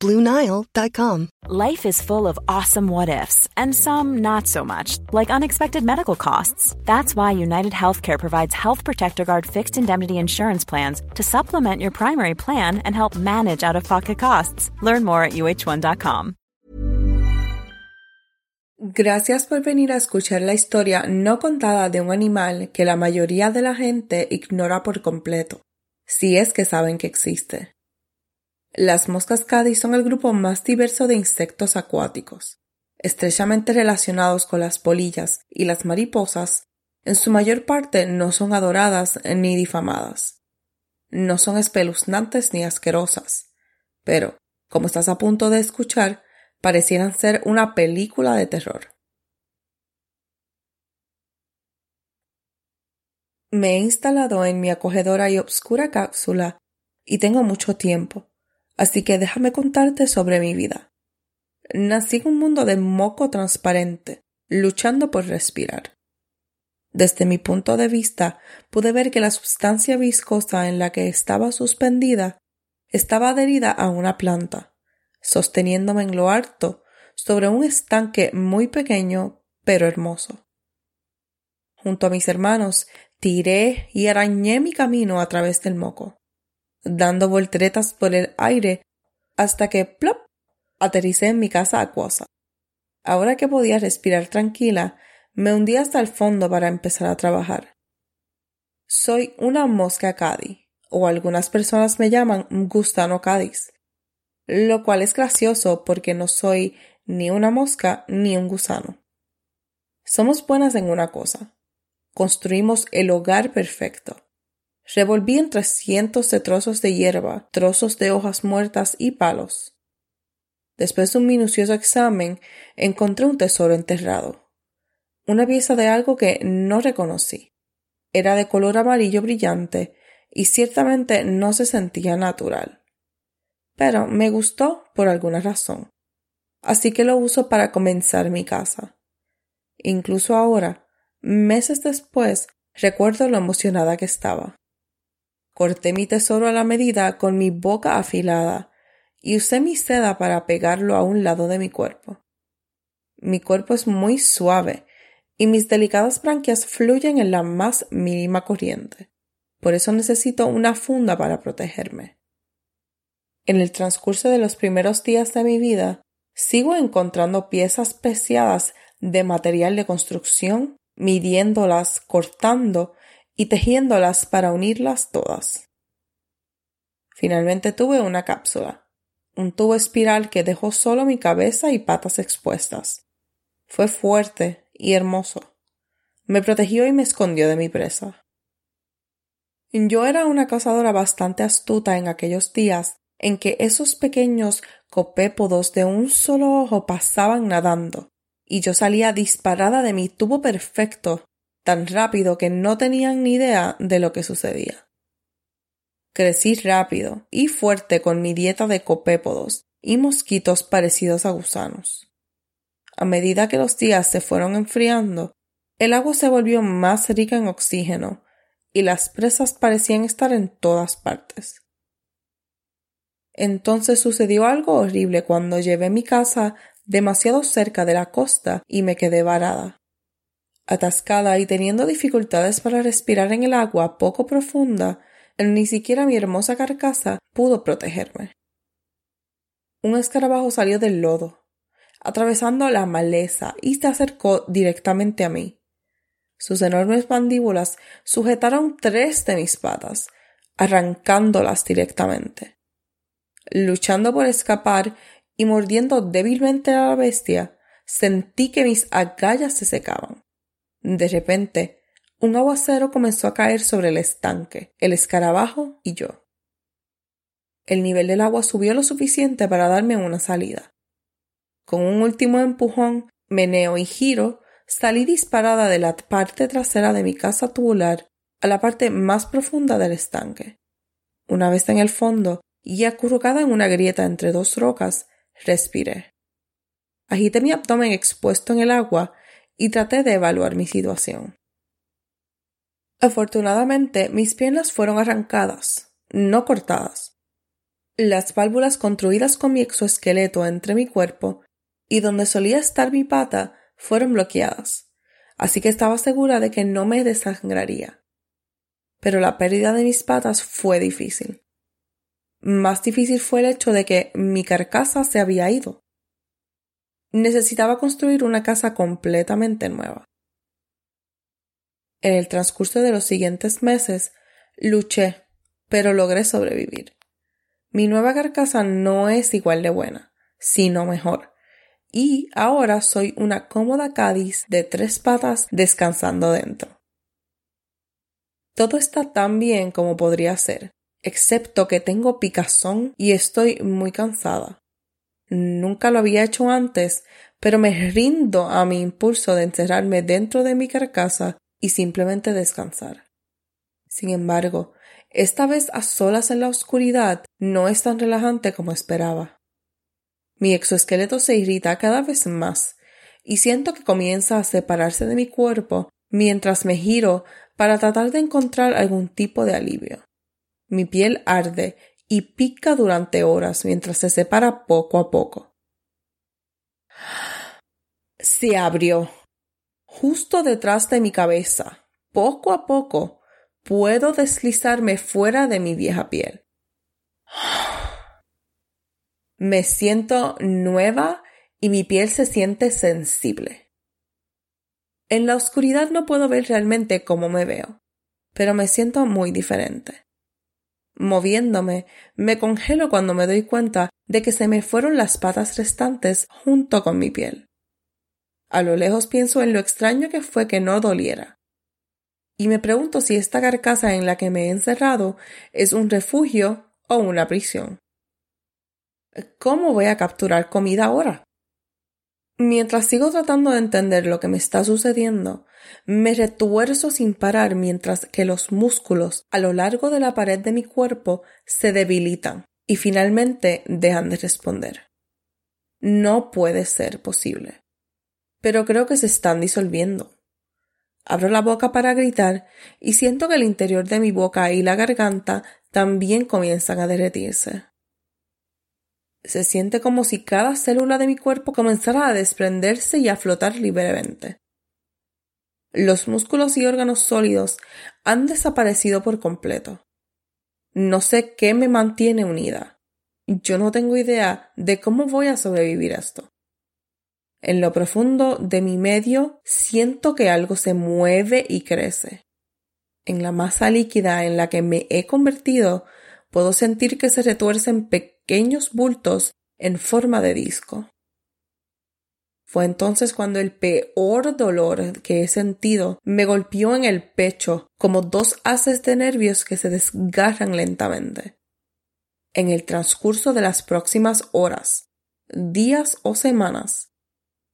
BlueNile.com. Life is full of awesome what ifs, and some not so much, like unexpected medical costs. That's why United Healthcare provides Health Protector Guard fixed indemnity insurance plans to supplement your primary plan and help manage out of pocket costs. Learn more at uh1.com. Gracias por venir a escuchar la historia no contada de un animal que la mayoría de la gente ignora por completo, si es que saben que existe. Las moscas Cádiz son el grupo más diverso de insectos acuáticos. Estrechamente relacionados con las polillas y las mariposas, en su mayor parte no son adoradas ni difamadas. No son espeluznantes ni asquerosas, pero, como estás a punto de escuchar, parecieran ser una película de terror. Me he instalado en mi acogedora y obscura cápsula y tengo mucho tiempo, así que déjame contarte sobre mi vida. Nací en un mundo de moco transparente, luchando por respirar. Desde mi punto de vista, pude ver que la sustancia viscosa en la que estaba suspendida estaba adherida a una planta, sosteniéndome en lo alto sobre un estanque muy pequeño pero hermoso. Junto a mis hermanos, tiré y arañé mi camino a través del moco dando volteretas por el aire hasta que plop aterricé en mi casa acuosa. Ahora que podía respirar tranquila, me hundí hasta el fondo para empezar a trabajar. Soy una mosca cadi, o algunas personas me llaman gusano cádiz, lo cual es gracioso porque no soy ni una mosca ni un gusano. Somos buenas en una cosa. Construimos el hogar perfecto. Revolví entre cientos de trozos de hierba, trozos de hojas muertas y palos. Después de un minucioso examen, encontré un tesoro enterrado. Una pieza de algo que no reconocí. Era de color amarillo brillante y ciertamente no se sentía natural. Pero me gustó por alguna razón. Así que lo uso para comenzar mi casa. Incluso ahora, meses después, recuerdo lo emocionada que estaba. Corté mi tesoro a la medida con mi boca afilada y usé mi seda para pegarlo a un lado de mi cuerpo. Mi cuerpo es muy suave y mis delicadas branquias fluyen en la más mínima corriente. Por eso necesito una funda para protegerme. En el transcurso de los primeros días de mi vida, sigo encontrando piezas preciadas de material de construcción, midiéndolas, cortando y tejiéndolas para unirlas todas. Finalmente tuve una cápsula, un tubo espiral que dejó solo mi cabeza y patas expuestas. Fue fuerte y hermoso. Me protegió y me escondió de mi presa. Yo era una cazadora bastante astuta en aquellos días en que esos pequeños copépodos de un solo ojo pasaban nadando, y yo salía disparada de mi tubo perfecto tan rápido que no tenían ni idea de lo que sucedía. Crecí rápido y fuerte con mi dieta de copépodos y mosquitos parecidos a gusanos. A medida que los días se fueron enfriando, el agua se volvió más rica en oxígeno y las presas parecían estar en todas partes. Entonces sucedió algo horrible cuando llevé mi casa demasiado cerca de la costa y me quedé varada. Atascada y teniendo dificultades para respirar en el agua poco profunda, ni siquiera mi hermosa carcasa pudo protegerme. Un escarabajo salió del lodo, atravesando la maleza y se acercó directamente a mí. Sus enormes mandíbulas sujetaron tres de mis patas, arrancándolas directamente. Luchando por escapar y mordiendo débilmente a la bestia, sentí que mis agallas se secaban. De repente, un aguacero comenzó a caer sobre el estanque, el escarabajo y yo. El nivel del agua subió lo suficiente para darme una salida. Con un último empujón, meneo y giro, salí disparada de la parte trasera de mi casa tubular a la parte más profunda del estanque. Una vez en el fondo y acurrucada en una grieta entre dos rocas, respiré. Agité mi abdomen expuesto en el agua y traté de evaluar mi situación. Afortunadamente, mis piernas fueron arrancadas, no cortadas. Las válvulas construidas con mi exoesqueleto entre mi cuerpo y donde solía estar mi pata fueron bloqueadas, así que estaba segura de que no me desangraría. Pero la pérdida de mis patas fue difícil. Más difícil fue el hecho de que mi carcasa se había ido. Necesitaba construir una casa completamente nueva. En el transcurso de los siguientes meses luché, pero logré sobrevivir. Mi nueva carcasa no es igual de buena, sino mejor. Y ahora soy una cómoda Cádiz de tres patas descansando dentro. Todo está tan bien como podría ser, excepto que tengo picazón y estoy muy cansada. Nunca lo había hecho antes, pero me rindo a mi impulso de encerrarme dentro de mi carcasa y simplemente descansar. Sin embargo, esta vez a solas en la oscuridad no es tan relajante como esperaba. Mi exoesqueleto se irrita cada vez más y siento que comienza a separarse de mi cuerpo mientras me giro para tratar de encontrar algún tipo de alivio. Mi piel arde y pica durante horas mientras se separa poco a poco. Se abrió justo detrás de mi cabeza. Poco a poco puedo deslizarme fuera de mi vieja piel. Me siento nueva y mi piel se siente sensible. En la oscuridad no puedo ver realmente cómo me veo, pero me siento muy diferente. Moviéndome, me congelo cuando me doy cuenta de que se me fueron las patas restantes junto con mi piel. A lo lejos pienso en lo extraño que fue que no doliera. Y me pregunto si esta carcasa en la que me he encerrado es un refugio o una prisión. ¿Cómo voy a capturar comida ahora? Mientras sigo tratando de entender lo que me está sucediendo, me retuerzo sin parar mientras que los músculos a lo largo de la pared de mi cuerpo se debilitan y finalmente dejan de responder. No puede ser posible. Pero creo que se están disolviendo. Abro la boca para gritar y siento que el interior de mi boca y la garganta también comienzan a derretirse. Se siente como si cada célula de mi cuerpo comenzara a desprenderse y a flotar libremente. Los músculos y órganos sólidos han desaparecido por completo. No sé qué me mantiene unida. Yo no tengo idea de cómo voy a sobrevivir a esto. En lo profundo de mi medio siento que algo se mueve y crece. En la masa líquida en la que me he convertido puedo sentir que se retuercen pequeños bultos en forma de disco. Fue entonces cuando el peor dolor que he sentido me golpeó en el pecho como dos haces de nervios que se desgarran lentamente. En el transcurso de las próximas horas, días o semanas,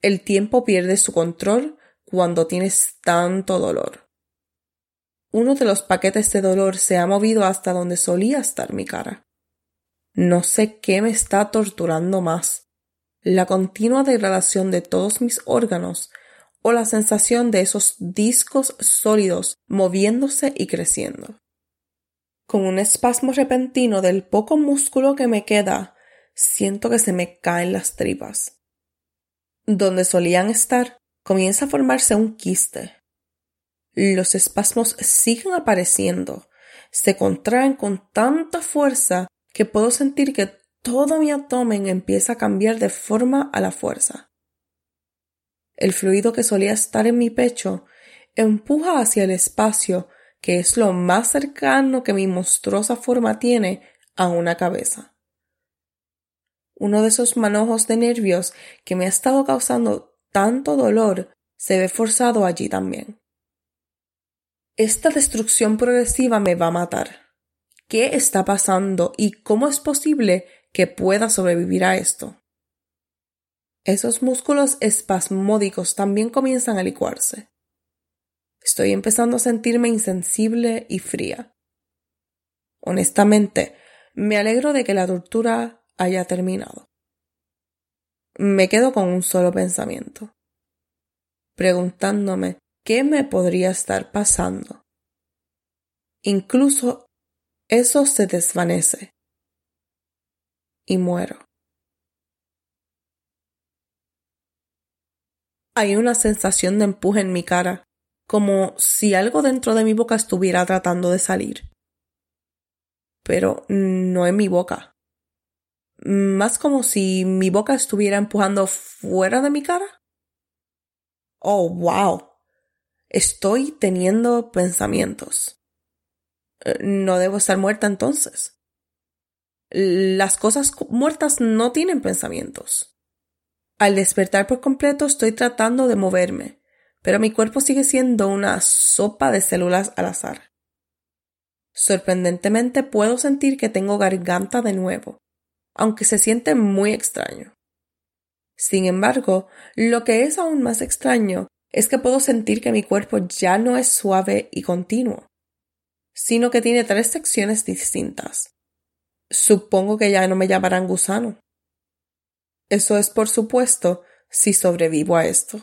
el tiempo pierde su control cuando tienes tanto dolor. Uno de los paquetes de dolor se ha movido hasta donde solía estar mi cara. No sé qué me está torturando más, la continua degradación de todos mis órganos o la sensación de esos discos sólidos moviéndose y creciendo. Con un espasmo repentino del poco músculo que me queda, siento que se me caen las tripas. Donde solían estar, comienza a formarse un quiste. Los espasmos siguen apareciendo, se contraen con tanta fuerza que puedo sentir que todo mi abdomen empieza a cambiar de forma a la fuerza. El fluido que solía estar en mi pecho empuja hacia el espacio que es lo más cercano que mi monstruosa forma tiene a una cabeza. Uno de esos manojos de nervios que me ha estado causando tanto dolor se ve forzado allí también. Esta destrucción progresiva me va a matar qué está pasando y cómo es posible que pueda sobrevivir a esto. Esos músculos espasmódicos también comienzan a licuarse. Estoy empezando a sentirme insensible y fría. Honestamente, me alegro de que la tortura haya terminado. Me quedo con un solo pensamiento, preguntándome qué me podría estar pasando. Incluso eso se desvanece y muero. Hay una sensación de empuje en mi cara, como si algo dentro de mi boca estuviera tratando de salir. Pero no en mi boca. Más como si mi boca estuviera empujando fuera de mi cara. Oh, wow. Estoy teniendo pensamientos. Eh, no debo estar muerta entonces. Las cosas muertas no tienen pensamientos. Al despertar por completo estoy tratando de moverme, pero mi cuerpo sigue siendo una sopa de células al azar. Sorprendentemente puedo sentir que tengo garganta de nuevo, aunque se siente muy extraño. Sin embargo, lo que es aún más extraño es que puedo sentir que mi cuerpo ya no es suave y continuo, sino que tiene tres secciones distintas. Supongo que ya no me llamarán gusano. Eso es, por supuesto, si sobrevivo a esto.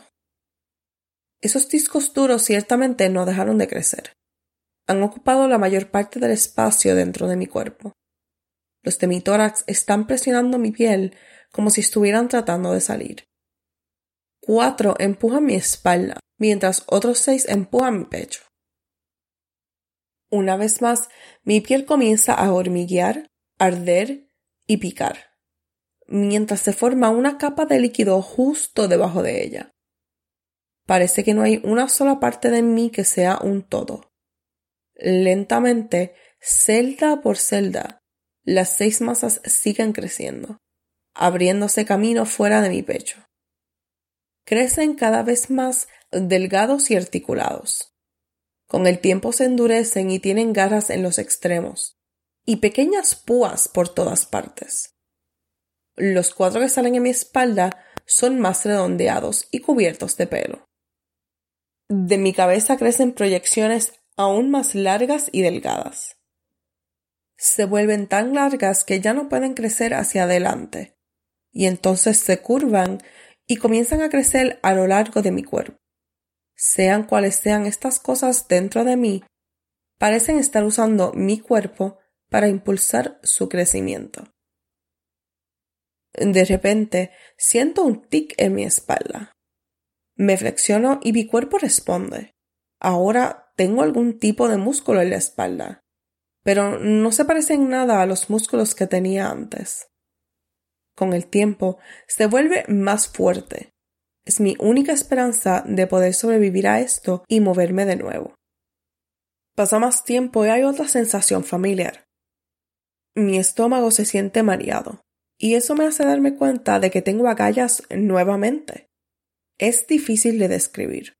Esos discos duros ciertamente no dejaron de crecer. Han ocupado la mayor parte del espacio dentro de mi cuerpo. Los de mi tórax están presionando mi piel como si estuvieran tratando de salir. Cuatro empujan mi espalda, mientras otros seis empujan mi pecho. Una vez más, mi piel comienza a hormiguear, arder y picar mientras se forma una capa de líquido justo debajo de ella. Parece que no hay una sola parte de mí que sea un todo. Lentamente, celda por celda, las seis masas siguen creciendo, abriéndose camino fuera de mi pecho. Crecen cada vez más delgados y articulados. Con el tiempo se endurecen y tienen garras en los extremos, y pequeñas púas por todas partes. Los cuatro que salen en mi espalda son más redondeados y cubiertos de pelo. De mi cabeza crecen proyecciones aún más largas y delgadas. Se vuelven tan largas que ya no pueden crecer hacia adelante, y entonces se curvan y comienzan a crecer a lo largo de mi cuerpo. Sean cuales sean estas cosas dentro de mí, parecen estar usando mi cuerpo para impulsar su crecimiento. De repente siento un tic en mi espalda. Me flexiono y mi cuerpo responde. Ahora tengo algún tipo de músculo en la espalda, pero no se parecen nada a los músculos que tenía antes. Con el tiempo se vuelve más fuerte. Es mi única esperanza de poder sobrevivir a esto y moverme de nuevo. Pasa más tiempo y hay otra sensación familiar. Mi estómago se siente mareado y eso me hace darme cuenta de que tengo agallas nuevamente. Es difícil de describir.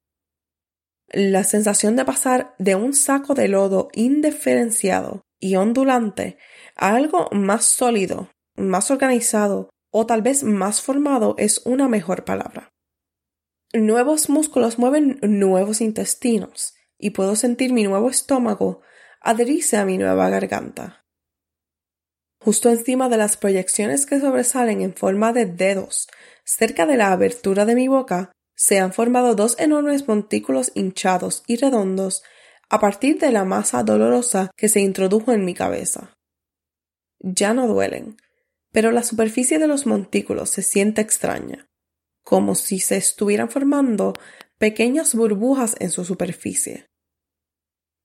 La sensación de pasar de un saco de lodo indiferenciado y ondulante a algo más sólido, más organizado o tal vez más formado es una mejor palabra. Nuevos músculos mueven nuevos intestinos y puedo sentir mi nuevo estómago adherirse a mi nueva garganta. Justo encima de las proyecciones que sobresalen en forma de dedos, cerca de la abertura de mi boca, se han formado dos enormes montículos hinchados y redondos a partir de la masa dolorosa que se introdujo en mi cabeza. Ya no duelen, pero la superficie de los montículos se siente extraña, como si se estuvieran formando pequeñas burbujas en su superficie.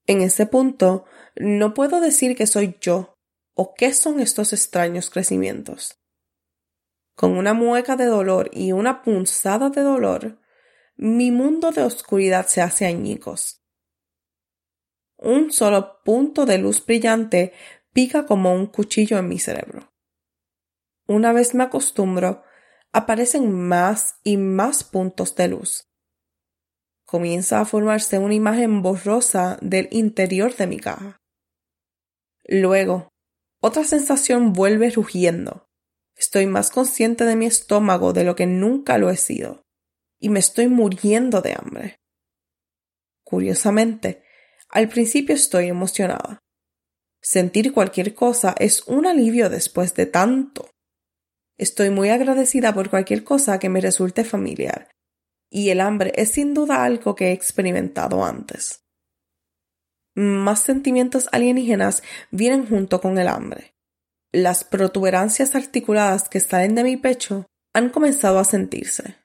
En ese punto, no puedo decir que soy yo ¿O qué son estos extraños crecimientos? Con una mueca de dolor y una punzada de dolor, mi mundo de oscuridad se hace añicos. Un solo punto de luz brillante pica como un cuchillo en mi cerebro. Una vez me acostumbro, aparecen más y más puntos de luz. Comienza a formarse una imagen borrosa del interior de mi caja. Luego, otra sensación vuelve rugiendo, Estoy más consciente de mi estómago de lo que nunca lo he sido, y me estoy muriendo de hambre. Curiosamente, al principio estoy emocionada. Sentir cualquier cosa es un alivio después de tanto. Estoy muy agradecida por cualquier cosa que me resulte familiar, y el hambre es sin duda algo que he experimentado antes. Más sentimientos alienígenas vienen junto con el hambre. Las protuberancias articuladas que salen de mi pecho han comenzado a sentirse,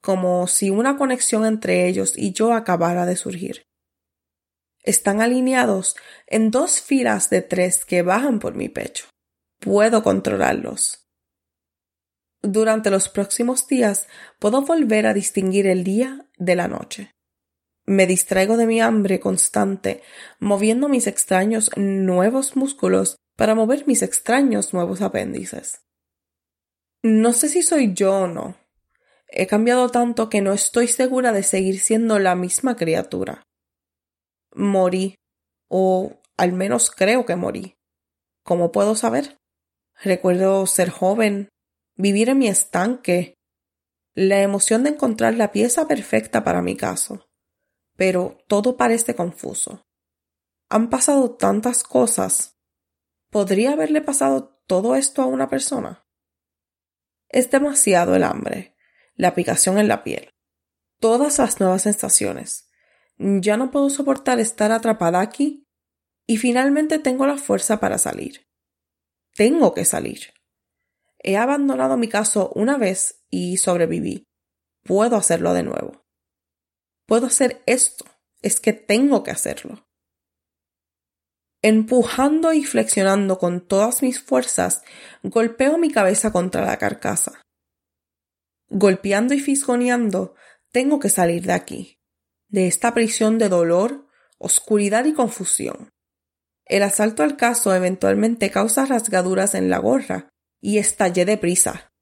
como si una conexión entre ellos y yo acabara de surgir. Están alineados en dos filas de tres que bajan por mi pecho. Puedo controlarlos. Durante los próximos días puedo volver a distinguir el día de la noche. Me distraigo de mi hambre constante, moviendo mis extraños nuevos músculos para mover mis extraños nuevos apéndices. No sé si soy yo o no. He cambiado tanto que no estoy segura de seguir siendo la misma criatura morí, o al menos creo que morí. ¿Cómo puedo saber? Recuerdo ser joven, vivir en mi estanque, la emoción de encontrar la pieza perfecta para mi caso. Pero todo parece confuso. Han pasado tantas cosas. ¿Podría haberle pasado todo esto a una persona? Es demasiado el hambre, la picación en la piel, todas las nuevas sensaciones, ya no puedo soportar estar atrapada aquí y finalmente tengo la fuerza para salir. Tengo que salir. He abandonado mi caso una vez y sobreviví. Puedo hacerlo de nuevo. Puedo hacer esto. Es que tengo que hacerlo. Empujando y flexionando con todas mis fuerzas, golpeo mi cabeza contra la carcasa. Golpeando y fisgoneando, tengo que salir de aquí de esta prisión de dolor, oscuridad y confusión. El asalto al caso eventualmente causa rasgaduras en la gorra y estallé deprisa.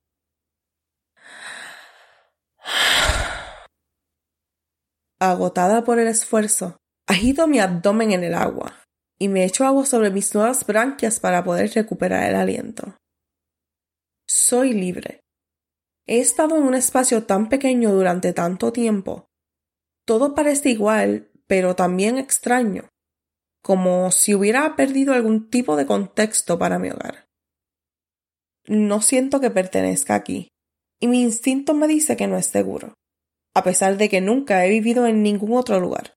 Agotada por el esfuerzo, agito mi abdomen en el agua y me echo agua sobre mis nuevas branquias para poder recuperar el aliento. Soy libre. He estado en un espacio tan pequeño durante tanto tiempo todo parece igual, pero también extraño, como si hubiera perdido algún tipo de contexto para mi hogar. No siento que pertenezca aquí, y mi instinto me dice que no es seguro, a pesar de que nunca he vivido en ningún otro lugar.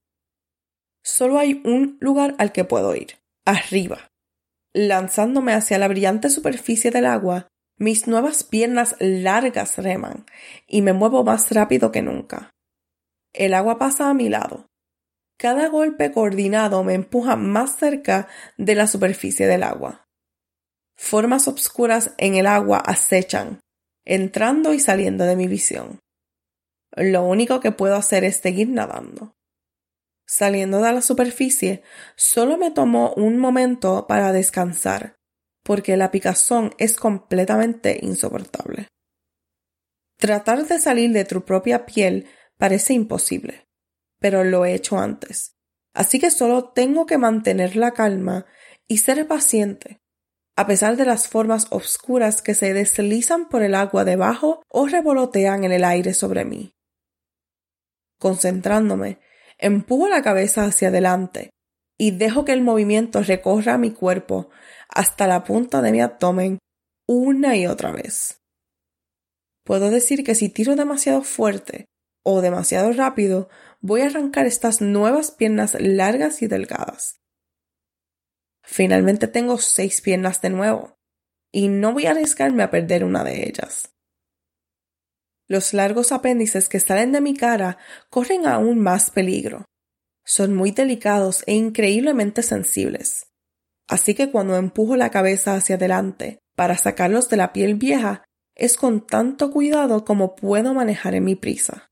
Solo hay un lugar al que puedo ir, arriba. Lanzándome hacia la brillante superficie del agua, mis nuevas piernas largas reman y me muevo más rápido que nunca. El agua pasa a mi lado. Cada golpe coordinado me empuja más cerca de la superficie del agua. Formas obscuras en el agua acechan, entrando y saliendo de mi visión. Lo único que puedo hacer es seguir nadando. Saliendo de la superficie, solo me tomó un momento para descansar, porque la picazón es completamente insoportable. Tratar de salir de tu propia piel Parece imposible, pero lo he hecho antes. Así que solo tengo que mantener la calma y ser paciente, a pesar de las formas oscuras que se deslizan por el agua debajo o revolotean en el aire sobre mí. Concentrándome, empujo la cabeza hacia adelante y dejo que el movimiento recorra mi cuerpo hasta la punta de mi abdomen una y otra vez. Puedo decir que si tiro demasiado fuerte, o demasiado rápido, voy a arrancar estas nuevas piernas largas y delgadas. Finalmente tengo seis piernas de nuevo, y no voy a arriesgarme a perder una de ellas. Los largos apéndices que salen de mi cara corren aún más peligro. Son muy delicados e increíblemente sensibles. Así que cuando empujo la cabeza hacia adelante para sacarlos de la piel vieja, es con tanto cuidado como puedo manejar en mi prisa.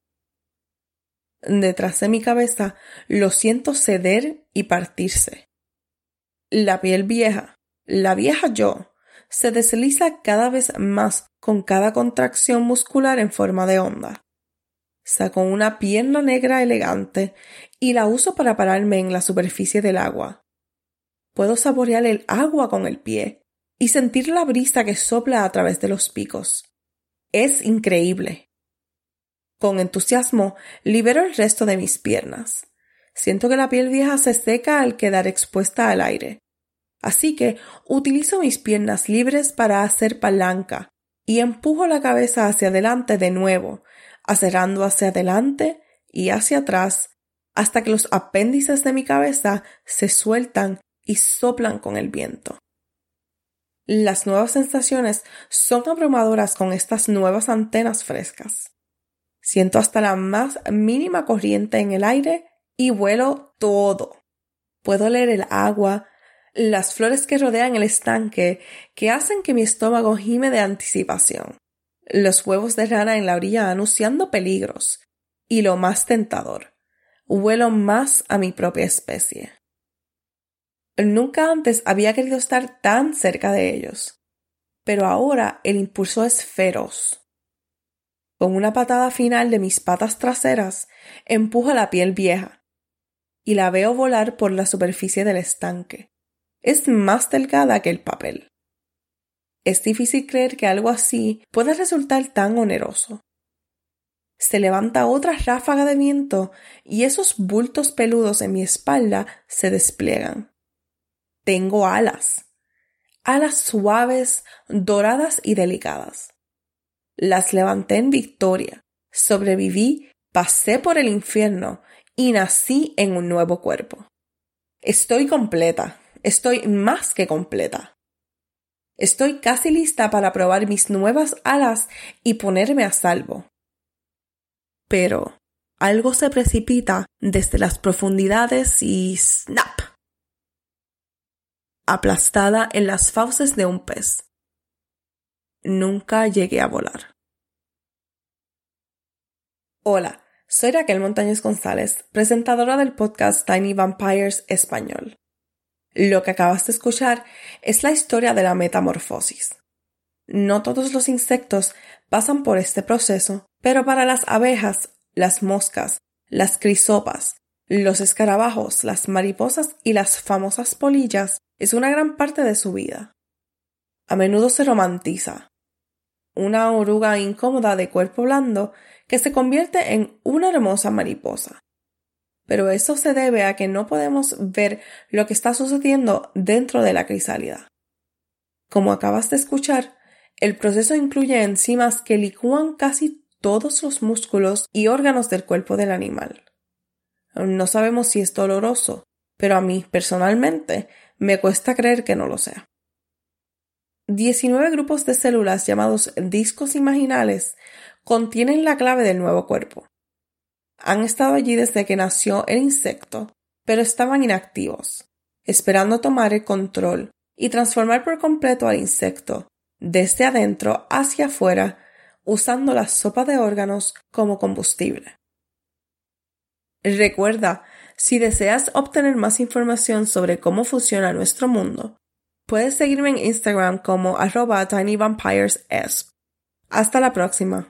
Detrás de mi cabeza lo siento ceder y partirse. La piel vieja, la vieja yo, se desliza cada vez más con cada contracción muscular en forma de onda. Saco una pierna negra elegante y la uso para pararme en la superficie del agua. Puedo saborear el agua con el pie y sentir la brisa que sopla a través de los picos. Es increíble. Con entusiasmo libero el resto de mis piernas. Siento que la piel vieja se seca al quedar expuesta al aire. Así que utilizo mis piernas libres para hacer palanca y empujo la cabeza hacia adelante de nuevo, acerrando hacia adelante y hacia atrás hasta que los apéndices de mi cabeza se sueltan y soplan con el viento. Las nuevas sensaciones son abrumadoras con estas nuevas antenas frescas. Siento hasta la más mínima corriente en el aire y vuelo todo. Puedo leer el agua, las flores que rodean el estanque, que hacen que mi estómago gime de anticipación, los huevos de rana en la orilla anunciando peligros, y lo más tentador, vuelo más a mi propia especie. Nunca antes había querido estar tan cerca de ellos, pero ahora el impulso es feroz. Con una patada final de mis patas traseras, empujo la piel vieja, y la veo volar por la superficie del estanque. Es más delgada que el papel. Es difícil creer que algo así pueda resultar tan oneroso. Se levanta otra ráfaga de viento y esos bultos peludos en mi espalda se despliegan. Tengo alas. Alas suaves, doradas y delicadas. Las levanté en victoria. Sobreviví, pasé por el infierno y nací en un nuevo cuerpo. Estoy completa, estoy más que completa. Estoy casi lista para probar mis nuevas alas y ponerme a salvo. Pero algo se precipita desde las profundidades y ¡snap! Aplastada en las fauces de un pez. Nunca llegué a volar. Hola, soy Raquel Montañez González, presentadora del podcast Tiny Vampires Español. Lo que acabas de escuchar es la historia de la metamorfosis. No todos los insectos pasan por este proceso, pero para las abejas, las moscas, las crisopas, los escarabajos, las mariposas y las famosas polillas es una gran parte de su vida. A menudo se romantiza. Una oruga incómoda de cuerpo blando que se convierte en una hermosa mariposa. Pero eso se debe a que no podemos ver lo que está sucediendo dentro de la crisálida. Como acabas de escuchar, el proceso incluye enzimas que licúan casi todos los músculos y órganos del cuerpo del animal. No sabemos si es doloroso, pero a mí personalmente me cuesta creer que no lo sea. 19 grupos de células llamados discos imaginales contienen la clave del nuevo cuerpo. Han estado allí desde que nació el insecto, pero estaban inactivos, esperando tomar el control y transformar por completo al insecto, desde adentro hacia afuera, usando la sopa de órganos como combustible. Recuerda, si deseas obtener más información sobre cómo funciona nuestro mundo, puedes seguirme en Instagram como arroba. Hasta la próxima.